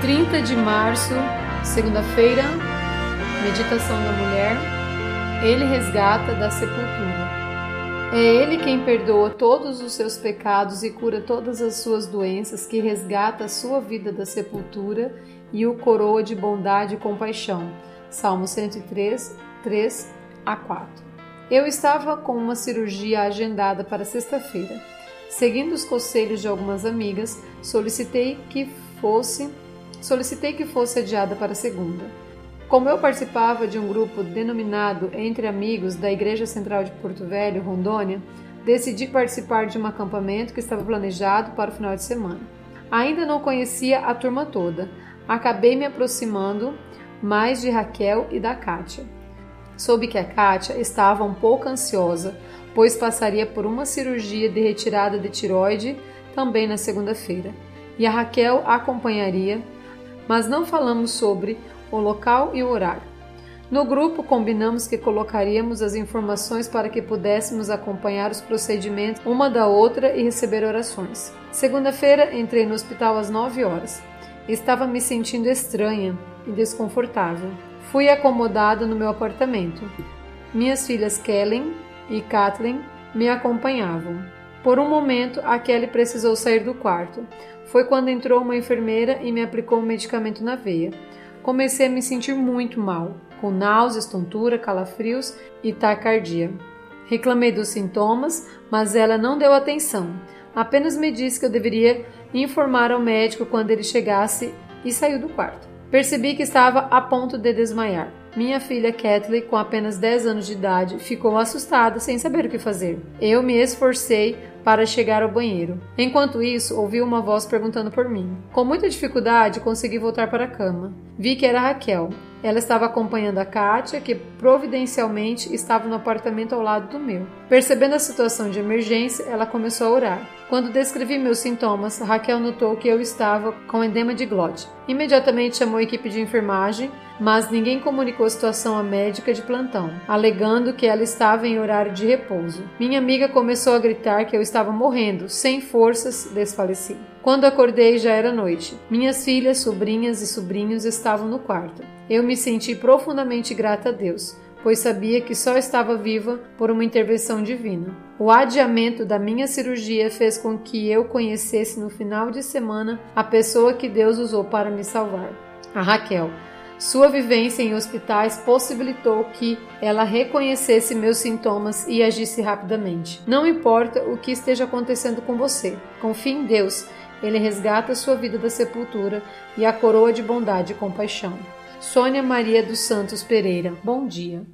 30 de março, segunda-feira, meditação da mulher. Ele resgata da sepultura. É Ele quem perdoa todos os seus pecados e cura todas as suas doenças, que resgata a sua vida da sepultura e o coroa de bondade e compaixão. Salmo 103, 3 a 4. Eu estava com uma cirurgia agendada para sexta-feira. Seguindo os conselhos de algumas amigas, solicitei que fosse solicitei que fosse adiada para segunda. Como eu participava de um grupo denominado Entre Amigos da Igreja Central de Porto Velho, Rondônia, decidi participar de um acampamento que estava planejado para o final de semana. Ainda não conhecia a turma toda. Acabei me aproximando mais de Raquel e da Kátia. Soube que a Kátia estava um pouco ansiosa, pois passaria por uma cirurgia de retirada de tiroide também na segunda-feira, e a Raquel a acompanharia mas não falamos sobre o local e o horário. No grupo, combinamos que colocaríamos as informações para que pudéssemos acompanhar os procedimentos uma da outra e receber orações. Segunda-feira, entrei no hospital às 9 horas. Estava me sentindo estranha e desconfortável. Fui acomodada no meu apartamento. Minhas filhas Kellen e Kathleen me acompanhavam. Por um momento, a Kelly precisou sair do quarto. Foi quando entrou uma enfermeira e me aplicou um medicamento na veia. Comecei a me sentir muito mal, com náuseas, tontura, calafrios e taquicardia. Reclamei dos sintomas, mas ela não deu atenção. Apenas me disse que eu deveria informar ao médico quando ele chegasse e saiu do quarto. Percebi que estava a ponto de desmaiar. Minha filha Kathleen, com apenas 10 anos de idade, ficou assustada sem saber o que fazer. Eu me esforcei para chegar ao banheiro. Enquanto isso, ouvi uma voz perguntando por mim. Com muita dificuldade, consegui voltar para a cama. Vi que era Raquel. Ela estava acompanhando a Kátia, que providencialmente estava no apartamento ao lado do meu. Percebendo a situação de emergência, ela começou a orar. Quando descrevi meus sintomas, Raquel notou que eu estava com edema de glote. Imediatamente chamou a equipe de enfermagem, mas ninguém comunicou a situação à médica de plantão, alegando que ela estava em horário de repouso. Minha amiga começou a gritar que eu estava morrendo, sem forças, desfaleci. Quando acordei já era noite. Minhas filhas, sobrinhas e sobrinhos estavam no quarto. Eu me senti profundamente grata a Deus, pois sabia que só estava viva por uma intervenção divina. O adiamento da minha cirurgia fez com que eu conhecesse no final de semana a pessoa que Deus usou para me salvar, a Raquel. Sua vivência em hospitais possibilitou que ela reconhecesse meus sintomas e agisse rapidamente. Não importa o que esteja acontecendo com você, confie em Deus. Ele resgata sua vida da sepultura e a coroa de bondade e compaixão. Sônia Maria dos Santos Pereira. Bom dia.